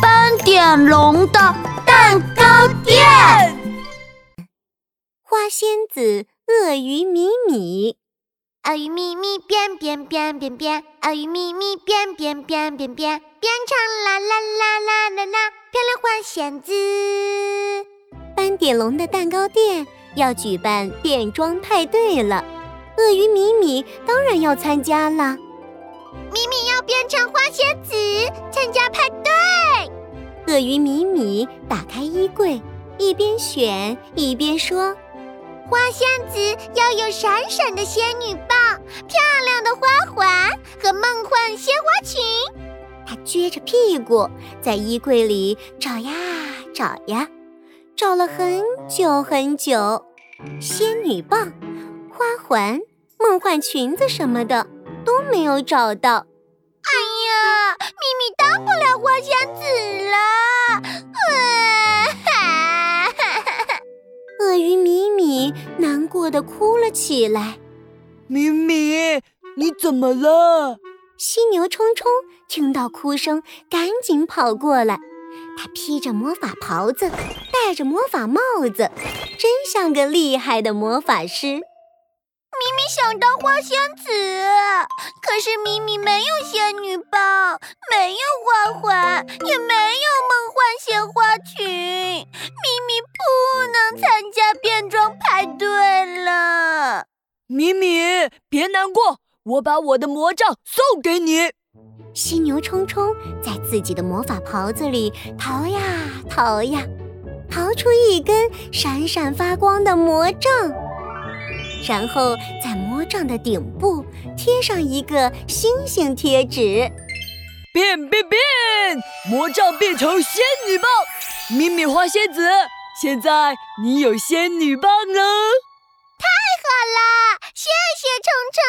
斑点龙的蛋糕店。花仙子、鳄鱼米米，鳄鱼米米变变变变变，鳄鱼米米变变变变变，变成啦啦啦啦啦啦，漂亮花仙子。斑点龙的蛋糕店要举办变装派对了，鳄鱼米米当然要参加了。米米要变成花仙子参加派对。鳄鱼米米打开衣柜，一边选一边说：“花仙子要有闪闪的仙女棒、漂亮的花环和梦幻鲜花裙。”她撅着屁股在衣柜里找呀找呀，找了很久很久，仙女棒、花环、梦幻裙子什么的都没有找到。哎呀，咪咪当不了花仙子了！鳄鱼米米难过的哭了起来。米米，你怎么了？犀牛冲冲听到哭声，赶紧跑过来。他披着魔法袍子，戴着魔法帽子，真像个厉害的魔法师。咪咪想当花仙子，可是咪咪没有仙女，没有花环，也没有梦幻鲜花裙，咪咪不能参加变装派对了。咪咪，别难过，我把我的魔杖送给你。犀牛冲冲在自己的魔法袍子里逃呀逃呀，逃出一根闪闪发光的魔杖。然后在魔杖的顶部贴上一个星星贴纸，变变变！魔杖变成仙女棒，咪咪花仙子，现在你有仙女棒了！太好了，谢谢虫虫。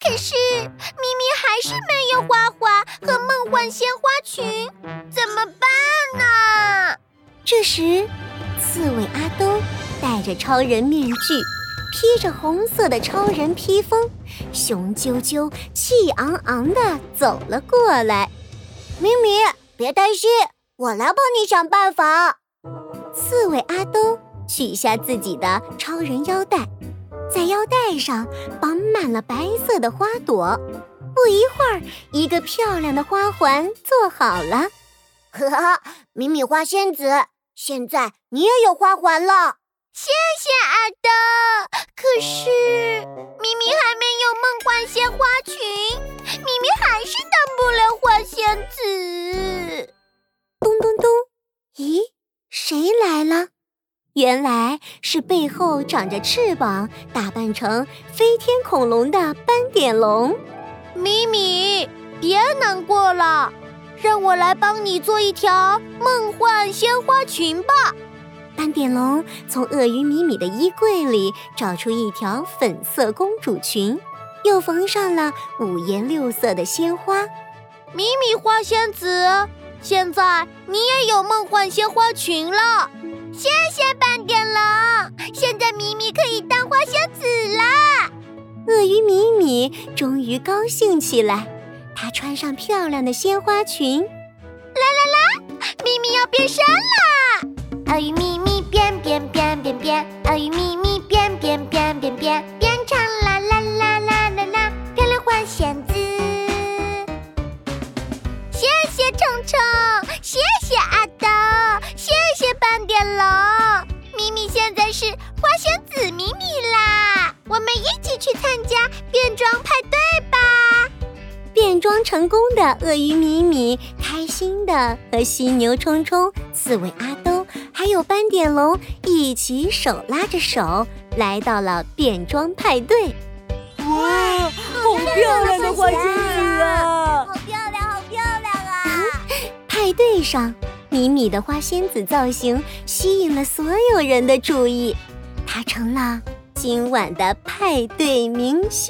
可是咪咪还是没有花花和梦幻鲜花裙，怎么办呢？这时，刺猬阿东戴着超人面具。披着红色的超人披风，雄赳赳、气昂昂地走了过来。咪咪，别担心，我来帮你想办法。刺猬阿东取下自己的超人腰带，在腰带上绑满了白色的花朵。不一会儿，一个漂亮的花环做好了。呵呵，米米花仙子，现在你也有花环了。谢谢阿豆。可是咪咪还没有梦幻鲜花裙，咪咪还是当不了花仙子。咚咚咚！咦，谁来了？原来是背后长着翅膀、打扮成飞天恐龙的斑点龙。咪咪，别难过了，让我来帮你做一条梦幻鲜花裙吧。斑点龙从鳄鱼米米的衣柜里找出一条粉色公主裙，又缝上了五颜六色的鲜花。米米花仙子，现在你也有梦幻鲜花裙了。谢谢斑点龙，现在米米可以当花仙子了。鳄鱼米米终于高兴起来，她穿上漂亮的鲜花裙。啦啦啦，米米要变身了！鳄鱼米米。变变变变变，鳄鱼咪咪变变变变变，变成啦啦啦啦啦啦，漂亮花仙子。谢谢虫虫，谢谢阿豆，谢谢斑点龙。咪咪现在是花仙子咪咪啦，我们一起去参加变装派对吧！变装成功的鳄鱼咪咪，开心的和犀牛冲冲、刺猬阿豆。还有斑点龙一起手拉着手来到了变装派对。哇，好漂亮的花仙子啊！好漂亮，好漂亮啊！派对上，米米的花仙子造型吸引了所有人的注意，她成了今晚的派对明星。